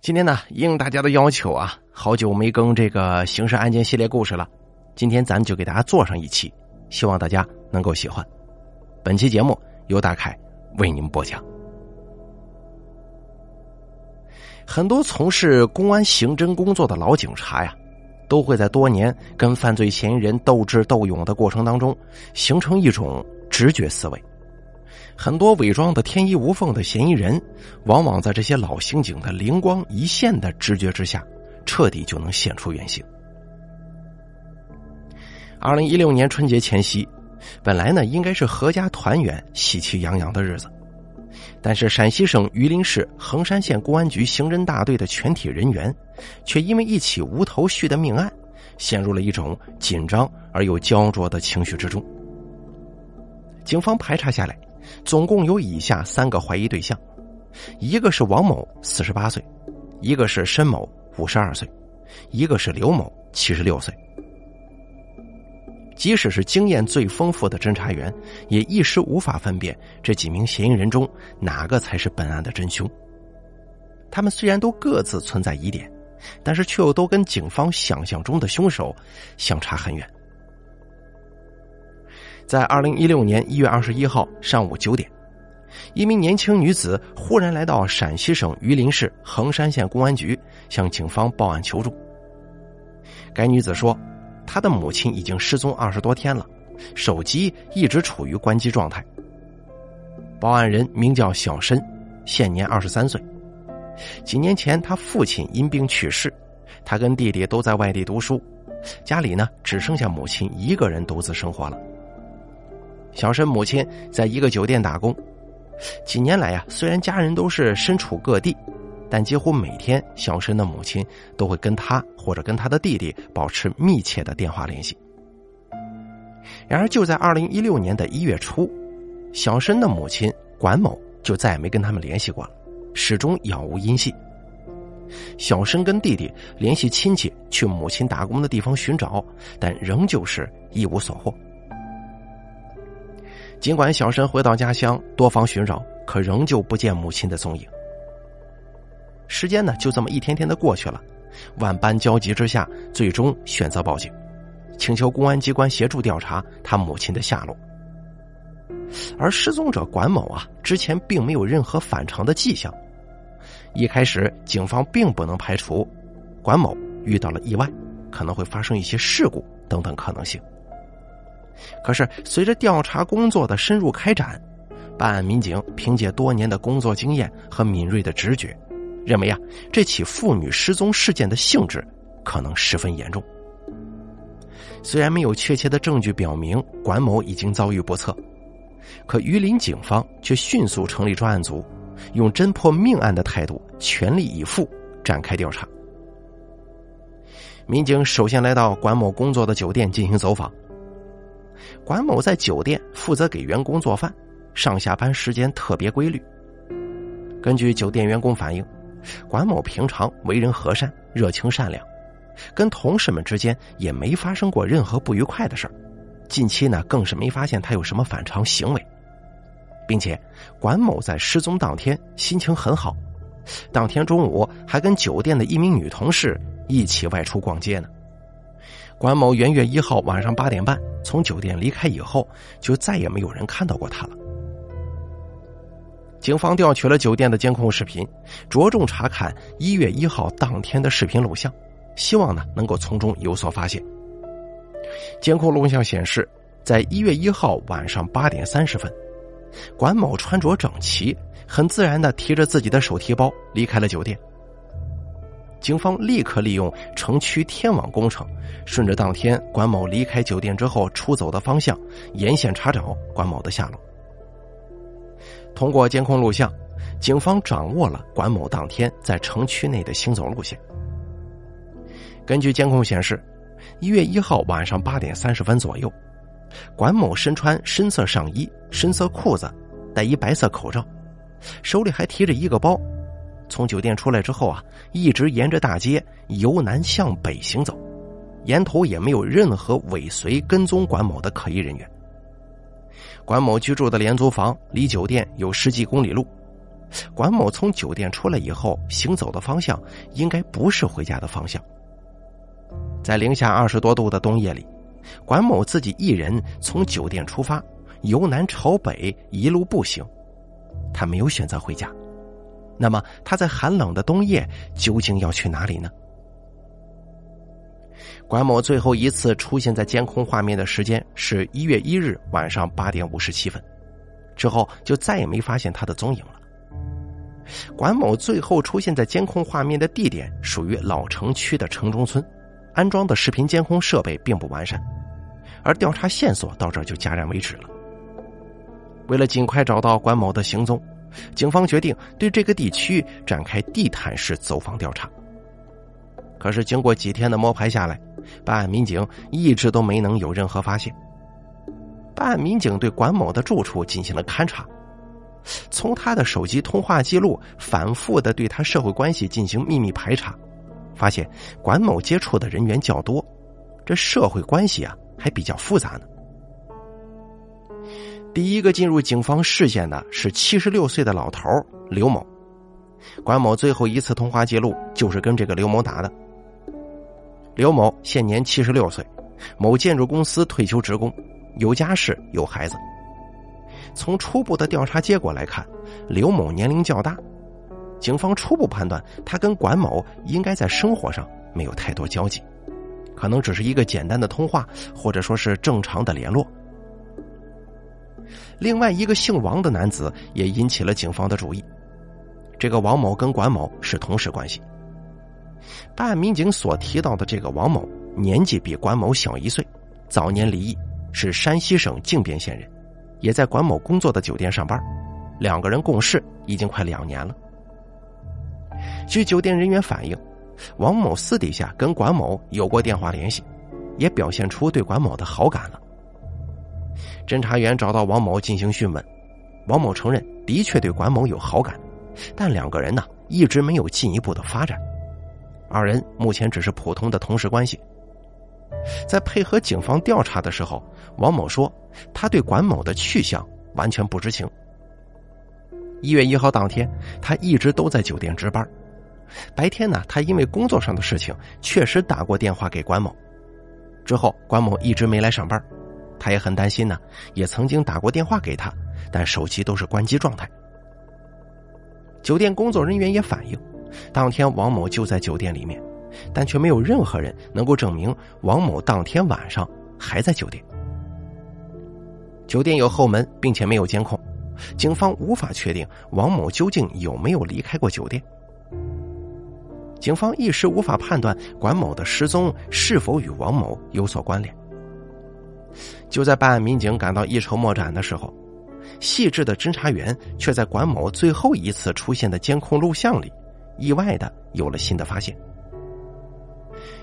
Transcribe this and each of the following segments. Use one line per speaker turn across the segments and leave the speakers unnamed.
今天呢，应大家的要求啊，好久没更这个刑事案件系列故事了，今天咱们就给大家做上一期，希望大家能够喜欢。本期节目由大凯为您播讲。很多从事公安刑侦工作的老警察呀，都会在多年跟犯罪嫌疑人斗智斗勇的过程当中，形成一种直觉思维。很多伪装的天衣无缝的嫌疑人，往往在这些老刑警的灵光一现的直觉之下，彻底就能现出原形。二零一六年春节前夕，本来呢应该是阖家团圆、喜气洋洋的日子，但是陕西省榆林市横山县公安局刑侦大队的全体人员，却因为一起无头绪的命案，陷入了一种紧张而又焦灼的情绪之中。警方排查下来。总共有以下三个怀疑对象，一个是王某，四十八岁；一个是申某，五十二岁；一个是刘某，七十六岁。即使是经验最丰富的侦查员，也一时无法分辨这几名嫌疑人中哪个才是本案的真凶。他们虽然都各自存在疑点，但是却又都跟警方想象中的凶手相差很远。在二零一六年一月二十一号上午九点，一名年轻女子忽然来到陕西省榆林市横山县公安局，向警方报案求助。该女子说，她的母亲已经失踪二十多天了，手机一直处于关机状态。报案人名叫小申，现年二十三岁。几年前，他父亲因病去世，他跟弟弟都在外地读书，家里呢只剩下母亲一个人独自生活了。小申母亲在一个酒店打工，几年来呀，虽然家人都是身处各地，但几乎每天小申的母亲都会跟他或者跟他的弟弟保持密切的电话联系。然而，就在二零一六年的一月初，小申的母亲管某就再也没跟他们联系过了，始终杳无音信。小申跟弟弟联系亲戚去母亲打工的地方寻找，但仍旧是一无所获。尽管小申回到家乡多方寻找，可仍旧不见母亲的踪影。时间呢，就这么一天天的过去了。万般焦急之下，最终选择报警，请求公安机关协助调查他母亲的下落。而失踪者管某啊，之前并没有任何反常的迹象。一开始，警方并不能排除管某遇到了意外，可能会发生一些事故等等可能性。可是，随着调查工作的深入开展，办案民警凭借多年的工作经验和敏锐的直觉，认为啊，这起妇女失踪事件的性质可能十分严重。虽然没有确切的证据表明管某已经遭遇不测，可榆林警方却迅速成立专案组，用侦破命案的态度，全力以赴展开调查。民警首先来到管某工作的酒店进行走访。管某在酒店负责给员工做饭，上下班时间特别规律。根据酒店员工反映，管某平常为人和善、热情善良，跟同事们之间也没发生过任何不愉快的事儿。近期呢，更是没发现他有什么反常行为，并且管某在失踪当天心情很好，当天中午还跟酒店的一名女同事一起外出逛街呢。管某元月一号晚上八点半从酒店离开以后，就再也没有人看到过他了。警方调取了酒店的监控视频，着重查看一月一号当天的视频录像，希望呢能够从中有所发现。监控录像显示，在一月一号晚上八点三十分，管某穿着整齐，很自然的提着自己的手提包离开了酒店。警方立刻利用城区天网工程，顺着当天管某离开酒店之后出走的方向，沿线查找管某的下落。通过监控录像，警方掌握了管某当天在城区内的行走路线。根据监控显示，一月一号晚上八点三十分左右，管某身穿深色上衣、深色裤子，戴一白色口罩，手里还提着一个包。从酒店出来之后啊，一直沿着大街由南向北行走，沿途也没有任何尾随跟踪管某的可疑人员。管某居住的廉租房离酒店有十几公里路，管某从酒店出来以后行走的方向应该不是回家的方向。在零下二十多度的冬夜里，管某自己一人从酒店出发，由南朝北一路步行，他没有选择回家。那么他在寒冷的冬夜究竟要去哪里呢？管某最后一次出现在监控画面的时间是一月一日晚上八点五十七分，之后就再也没发现他的踪影了。管某最后出现在监控画面的地点属于老城区的城中村，安装的视频监控设备并不完善，而调查线索到这就戛然为止了。为了尽快找到管某的行踪，警方决定对这个地区展开地毯式走访调查。可是经过几天的摸排下来，办案民警一直都没能有任何发现。办案民警对管某的住处进行了勘查，从他的手机通话记录反复的对他社会关系进行秘密排查，发现管某接触的人员较多，这社会关系啊还比较复杂呢。第一个进入警方视线的是七十六岁的老头刘某，管某最后一次通话记录就是跟这个刘某打的。刘某现年七十六岁，某建筑公司退休职工，有家室有孩子。从初步的调查结果来看，刘某年龄较大，警方初步判断他跟管某应该在生活上没有太多交集，可能只是一个简单的通话，或者说是正常的联络。另外一个姓王的男子也引起了警方的注意，这个王某跟管某是同事关系。办案民警所提到的这个王某，年纪比管某小一岁，早年离异，是山西省靖边县人，也在管某工作的酒店上班，两个人共事已经快两年了。据酒店人员反映，王某私底下跟管某有过电话联系，也表现出对管某的好感了。侦查员找到王某进行讯问，王某承认的确对管某有好感，但两个人呢一直没有进一步的发展。二人目前只是普通的同事关系。在配合警方调查的时候，王某说他对管某的去向完全不知情。一月一号当天，他一直都在酒店值班。白天呢，他因为工作上的事情确实打过电话给管某。之后，管某一直没来上班，他也很担心呢，也曾经打过电话给他，但手机都是关机状态。酒店工作人员也反映。当天王某就在酒店里面，但却没有任何人能够证明王某当天晚上还在酒店。酒店有后门，并且没有监控，警方无法确定王某究竟有没有离开过酒店。警方一时无法判断管某的失踪是否与王某有所关联。就在办案民警感到一筹莫展的时候，细致的侦查员却在管某最后一次出现的监控录像里。意外的有了新的发现。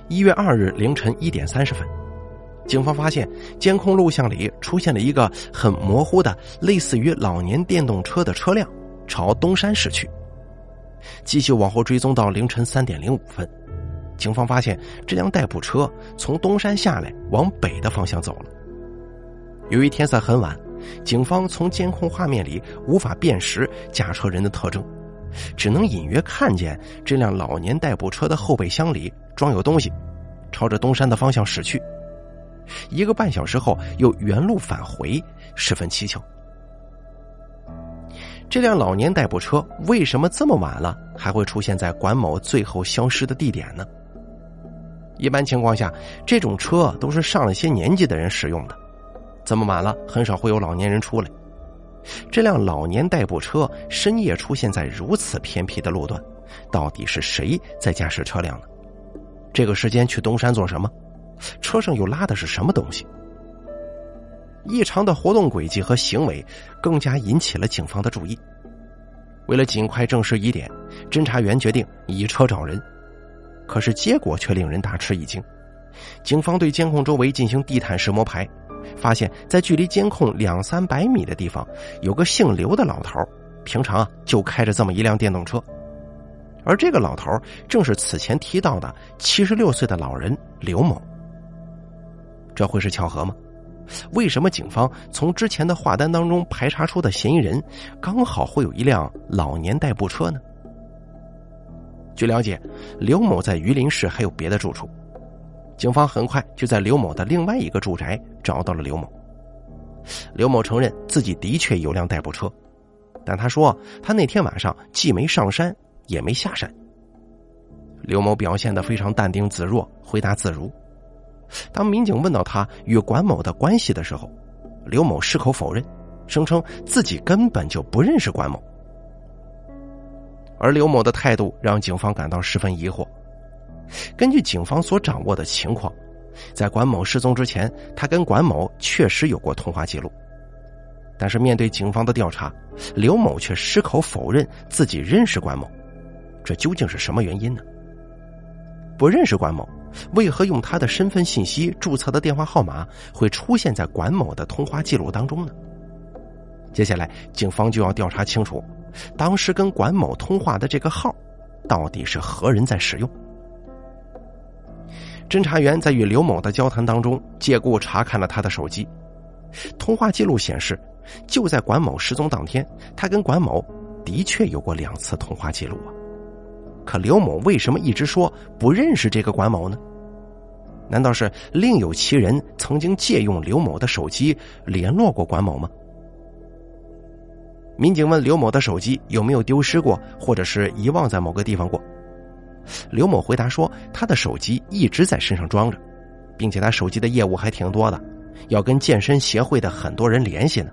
一月二日凌晨一点三十分，警方发现监控录像里出现了一个很模糊的、类似于老年电动车的车辆朝东山驶去。继续往后追踪到凌晨三点零五分，警方发现这辆代步车从东山下来往北的方向走了。由于天色很晚，警方从监控画面里无法辨识驾车人的特征。只能隐约看见这辆老年代步车的后备箱里装有东西，朝着东山的方向驶去。一个半小时后又原路返回，十分蹊跷。这辆老年代步车为什么这么晚了还会出现在管某最后消失的地点呢？一般情况下，这种车都是上了些年纪的人使用的，这么晚了很少会有老年人出来。这辆老年代步车深夜出现在如此偏僻的路段，到底是谁在驾驶车辆呢？这个时间去东山做什么？车上又拉的是什么东西？异常的活动轨迹和行为更加引起了警方的注意。为了尽快证实疑点，侦查员决定以车找人。可是结果却令人大吃一惊，警方对监控周围进行地毯式摸排。发现，在距离监控两三百米的地方，有个姓刘的老头，平常啊就开着这么一辆电动车，而这个老头正是此前提到的七十六岁的老人刘某。这会是巧合吗？为什么警方从之前的话单当中排查出的嫌疑人刚好会有一辆老年代步车呢？据了解，刘某在榆林市还有别的住处，警方很快就在刘某的另外一个住宅找到了刘某。刘某承认自己的确有辆代步车，但他说他那天晚上既没上山也没下山。刘某表现得非常淡定自若，回答自如。当民警问到他与管某的关系的时候，刘某矢口否认，声称自己根本就不认识管某。而刘某的态度让警方感到十分疑惑。根据警方所掌握的情况，在管某失踪之前，他跟管某确实有过通话记录。但是面对警方的调查，刘某却矢口否认自己认识管某。这究竟是什么原因呢？不认识管某。为何用他的身份信息注册的电话号码会出现在管某的通话记录当中呢？接下来，警方就要调查清楚，当时跟管某通话的这个号，到底是何人在使用？侦查员在与刘某的交谈当中，借故查看了他的手机，通话记录显示，就在管某失踪当天，他跟管某的确有过两次通话记录啊。可刘某为什么一直说不认识这个管某呢？难道是另有其人曾经借用刘某的手机联络过管某吗？民警问刘某的手机有没有丢失过，或者是遗忘在某个地方过。刘某回答说，他的手机一直在身上装着，并且他手机的业务还挺多的，要跟健身协会的很多人联系呢。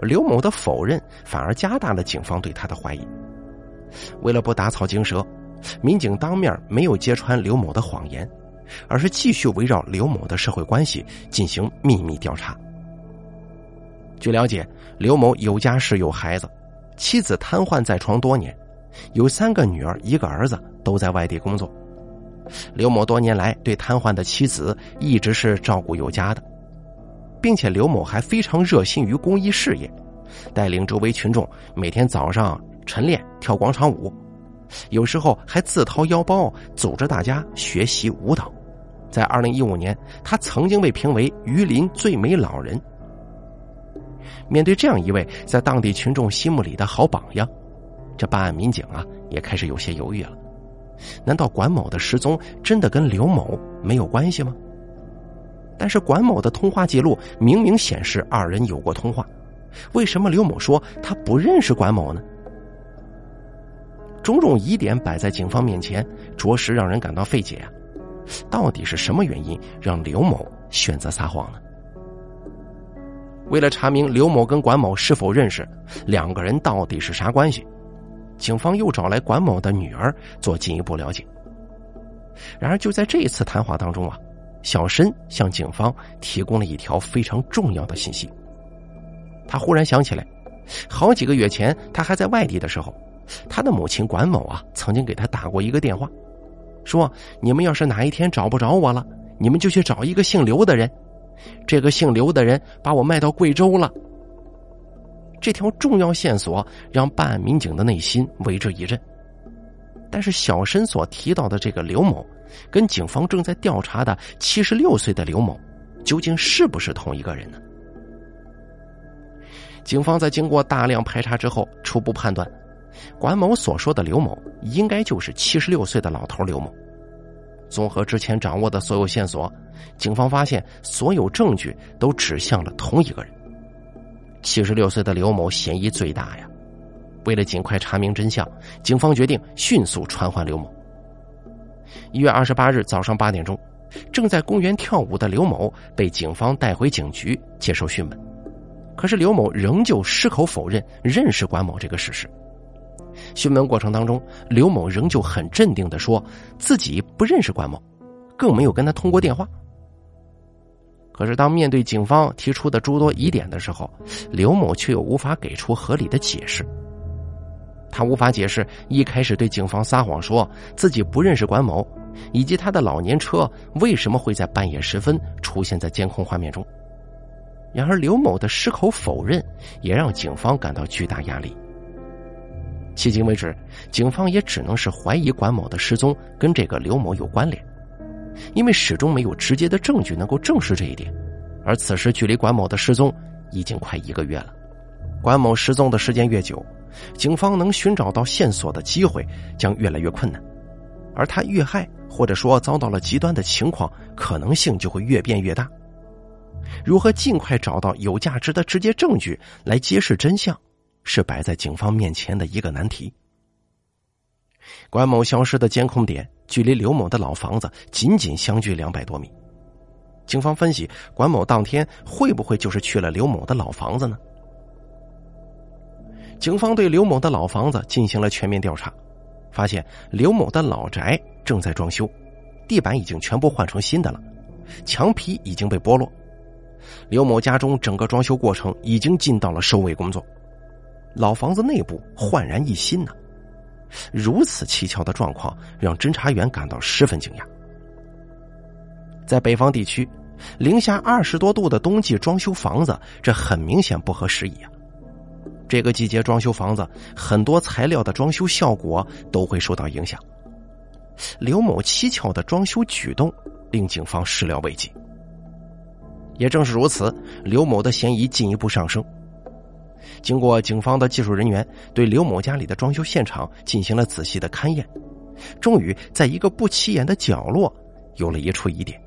刘某的否认反而加大了警方对他的怀疑。为了不打草惊蛇，民警当面没有揭穿刘某的谎言，而是继续围绕刘某的社会关系进行秘密调查。据了解，刘某有家室有孩子，妻子瘫痪在床多年，有三个女儿一个儿子都在外地工作。刘某多年来对瘫痪的妻子一直是照顾有加的，并且刘某还非常热心于公益事业，带领周围群众每天早上。晨练、跳广场舞，有时候还自掏腰包组织大家学习舞蹈。在二零一五年，他曾经被评为榆林最美老人。面对这样一位在当地群众心目里的好榜样，这办案民警啊也开始有些犹豫了。难道管某的失踪真的跟刘某没有关系吗？但是管某的通话记录明明显示二人有过通话，为什么刘某说他不认识管某呢？种种疑点摆在警方面前，着实让人感到费解啊！到底是什么原因让刘某选择撒谎呢？为了查明刘某跟管某是否认识，两个人到底是啥关系，警方又找来管某的女儿做进一步了解。然而，就在这一次谈话当中啊，小申向警方提供了一条非常重要的信息。他忽然想起来，好几个月前他还在外地的时候。他的母亲管某啊，曾经给他打过一个电话，说：“你们要是哪一天找不着我了，你们就去找一个姓刘的人。这个姓刘的人把我卖到贵州了。”这条重要线索让办案民警的内心为之一震。但是小申所提到的这个刘某，跟警方正在调查的七十六岁的刘某，究竟是不是同一个人呢？警方在经过大量排查之后，初步判断。管某所说的刘某，应该就是七十六岁的老头刘某。综合之前掌握的所有线索，警方发现所有证据都指向了同一个人。七十六岁的刘某嫌疑最大呀！为了尽快查明真相，警方决定迅速传唤刘某。一月二十八日早上八点钟，正在公园跳舞的刘某被警方带回警局接受讯问，可是刘某仍旧矢口否认认识管某这个事实。询问过程当中，刘某仍旧很镇定的说自己不认识管某，更没有跟他通过电话。可是当面对警方提出的诸多疑点的时候，刘某却又无法给出合理的解释。他无法解释一开始对警方撒谎说自己不认识管某，以及他的老年车为什么会在半夜时分出现在监控画面中。然而刘某的矢口否认也让警方感到巨大压力。迄今为止，警方也只能是怀疑管某的失踪跟这个刘某有关联，因为始终没有直接的证据能够证实这一点。而此时距离管某的失踪已经快一个月了，管某失踪的时间越久，警方能寻找到线索的机会将越来越困难，而他遇害或者说遭到了极端的情况可能性就会越变越大。如何尽快找到有价值的直接证据来揭示真相，是摆在警方面前的一个难题。管某消失的监控点距离刘某的老房子仅仅相距两百多米。警方分析，管某当天会不会就是去了刘某的老房子呢？警方对刘某的老房子进行了全面调查，发现刘某的老宅正在装修，地板已经全部换成新的了，墙皮已经被剥落。刘某家中整个装修过程已经进到了收尾工作，老房子内部焕然一新呢。如此蹊跷的状况让侦查员感到十分惊讶。在北方地区，零下二十多度的冬季装修房子，这很明显不合时宜啊。这个季节装修房子，很多材料的装修效果都会受到影响。刘某蹊跷的装修举动令警方始料未及。也正是如此，刘某的嫌疑进一步上升。经过警方的技术人员对刘某家里的装修现场进行了仔细的勘验，终于在一个不起眼的角落有了一处疑点。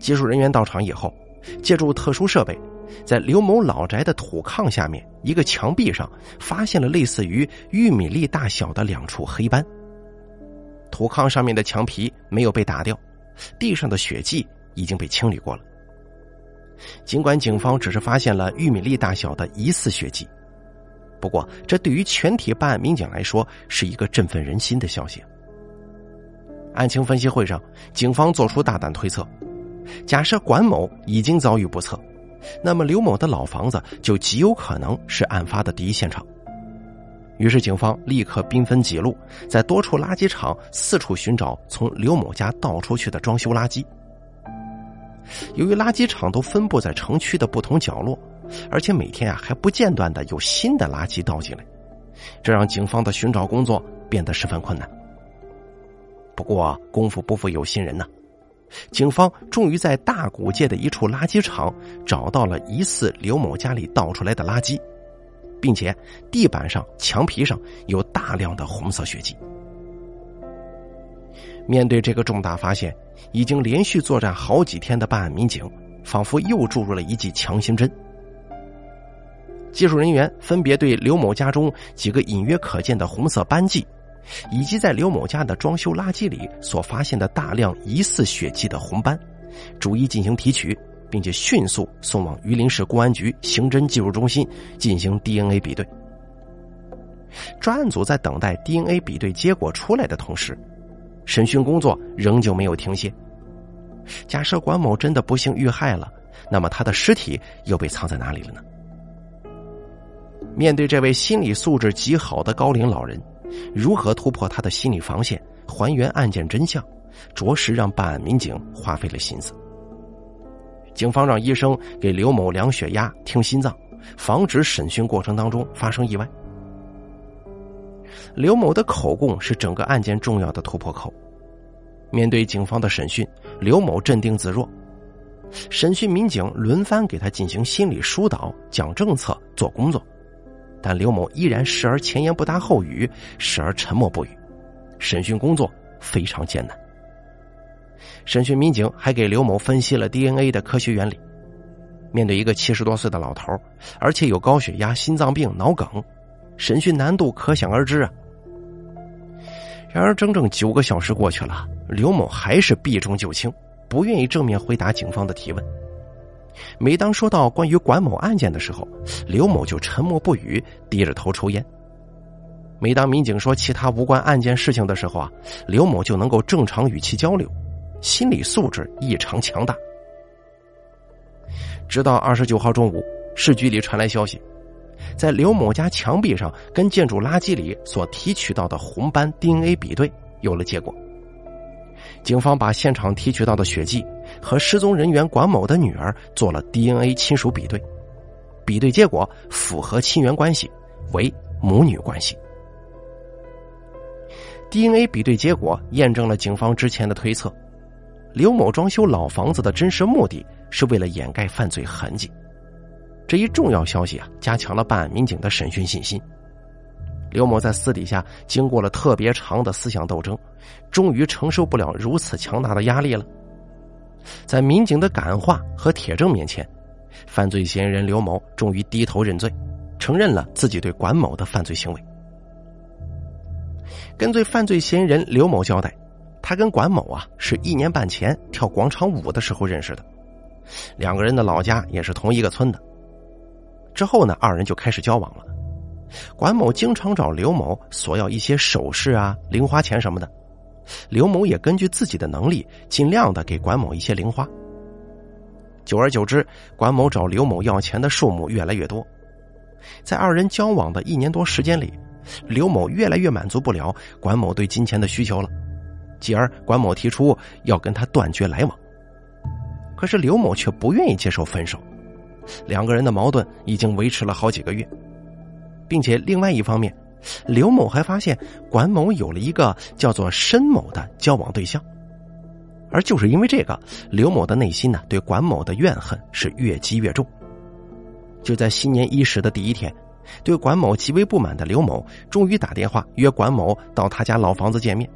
技术人员到场以后，借助特殊设备，在刘某老宅的土炕下面一个墙壁上，发现了类似于玉米粒大小的两处黑斑。土炕上面的墙皮没有被打掉，地上的血迹已经被清理过了。尽管警方只是发现了玉米粒大小的疑似血迹，不过这对于全体办案民警来说是一个振奋人心的消息。案情分析会上，警方做出大胆推测。假设管某已经遭遇不测，那么刘某的老房子就极有可能是案发的第一现场。于是，警方立刻兵分几路，在多处垃圾场四处寻找从刘某家倒出去的装修垃圾。由于垃圾场都分布在城区的不同角落，而且每天啊还不间断的有新的垃圾倒进来，这让警方的寻找工作变得十分困难。不过，功夫不负有心人呐。警方终于在大古界的一处垃圾场找到了疑似刘某家里倒出来的垃圾，并且地板上、墙皮上有大量的红色血迹。面对这个重大发现，已经连续作战好几天的办案民警，仿佛又注入了一剂强心针。技术人员分别对刘某家中几个隐约可见的红色斑迹。以及在刘某家的装修垃圾里所发现的大量疑似血迹的红斑，逐一进行提取，并且迅速送往榆林市公安局刑侦技术中心进行 DNA 比对。专案组在等待 DNA 比对结果出来的同时，审讯工作仍旧没有停歇。假设管某真的不幸遇害了，那么他的尸体又被藏在哪里了呢？面对这位心理素质极好的高龄老人。如何突破他的心理防线，还原案件真相，着实让办案民警花费了心思。警方让医生给刘某量血压、听心脏，防止审讯过程当中发生意外。刘某的口供是整个案件重要的突破口。面对警方的审讯，刘某镇定自若。审讯民警轮番给他进行心理疏导、讲政策、做工作。但刘某依然时而前言不搭后语，时而沉默不语，审讯工作非常艰难。审讯民警还给刘某分析了 DNA 的科学原理。面对一个七十多岁的老头，而且有高血压、心脏病、脑梗，审讯难度可想而知啊。然而，整整九个小时过去了，刘某还是避重就轻，不愿意正面回答警方的提问。每当说到关于管某案件的时候，刘某就沉默不语，低着头抽烟。每当民警说其他无关案件事情的时候啊，刘某就能够正常与其交流，心理素质异常强大。直到二十九号中午，市局里传来消息，在刘某家墙壁上跟建筑垃圾里所提取到的红斑 DNA 比对有了结果。警方把现场提取到的血迹。和失踪人员管某的女儿做了 DNA 亲属比对，比对结果符合亲缘关系，为母女关系。DNA 比对结果验证了警方之前的推测，刘某装修老房子的真实目的是为了掩盖犯罪痕迹。这一重要消息啊，加强了办案民警的审讯信心。刘某在私底下经过了特别长的思想斗争，终于承受不了如此强大的压力了。在民警的感化和铁证面前，犯罪嫌疑人刘某终于低头认罪，承认了自己对管某的犯罪行为。根据犯罪嫌疑人刘某交代，他跟管某啊是一年半前跳广场舞的时候认识的，两个人的老家也是同一个村的。之后呢，二人就开始交往了。管某经常找刘某索要一些首饰啊、零花钱什么的，刘某也根据自己的能力，尽量的给管某一些零花。久而久之，管某找刘某要钱的数目越来越多。在二人交往的一年多时间里，刘某越来越满足不了管某对金钱的需求了，继而管某提出要跟他断绝来往。可是刘某却不愿意接受分手。两个人的矛盾已经维持了好几个月，并且另外一方面，刘某还发现管某有了一个叫做申某的交往对象，而就是因为这个，刘某的内心呢对管某的怨恨是越积越重。就在新年伊始的第一天，对管某极为不满的刘某终于打电话约管某到他家老房子见面，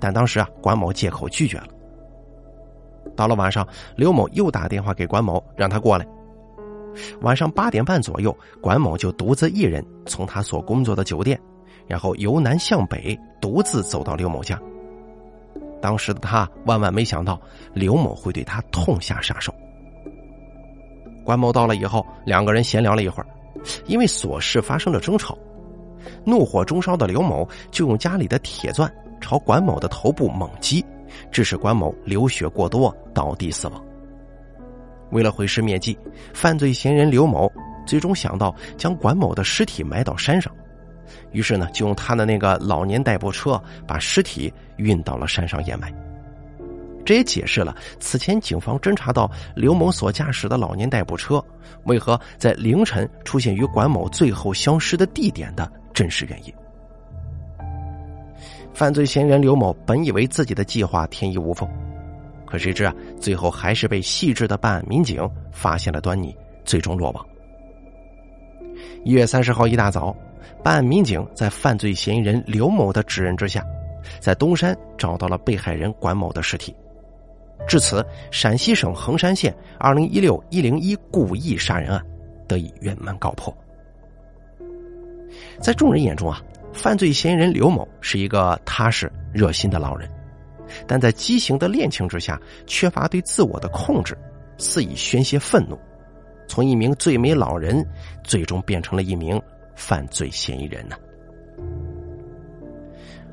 但当时啊，管某借口拒绝了。到了晚上，刘某又打电话给管某，让他过来。晚上八点半左右，管某就独自一人从他所工作的酒店，然后由南向北独自走到刘某家。当时的他万万没想到刘某会对他痛下杀手。管某到了以后，两个人闲聊了一会儿，因为琐事发生了争吵，怒火中烧的刘某就用家里的铁钻朝管某的头部猛击，致使管某流血过多倒地死亡。为了毁尸灭迹，犯罪嫌疑人刘某最终想到将管某的尸体埋到山上，于是呢，就用他的那个老年代步车把尸体运到了山上掩埋。这也解释了此前警方侦查到刘某所驾驶的老年代步车为何在凌晨出现于管某最后消失的地点的真实原因。犯罪嫌疑人刘某本以为自己的计划天衣无缝。可谁知啊，最后还是被细致的办案民警发现了端倪，最终落网。一月三十号一大早，办案民警在犯罪嫌疑人刘某的指认之下，在东山找到了被害人管某的尸体。至此，陕西省横山县二零一六一零一故意杀人案得以圆满告破。在众人眼中啊，犯罪嫌疑人刘某是一个踏实热心的老人。但在畸形的恋情之下，缺乏对自我的控制，肆意宣泄愤怒，从一名最美老人，最终变成了一名犯罪嫌疑人呢。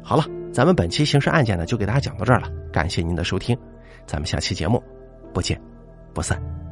好了，咱们本期刑事案件呢，就给大家讲到这儿了。感谢您的收听，咱们下期节目不见不散。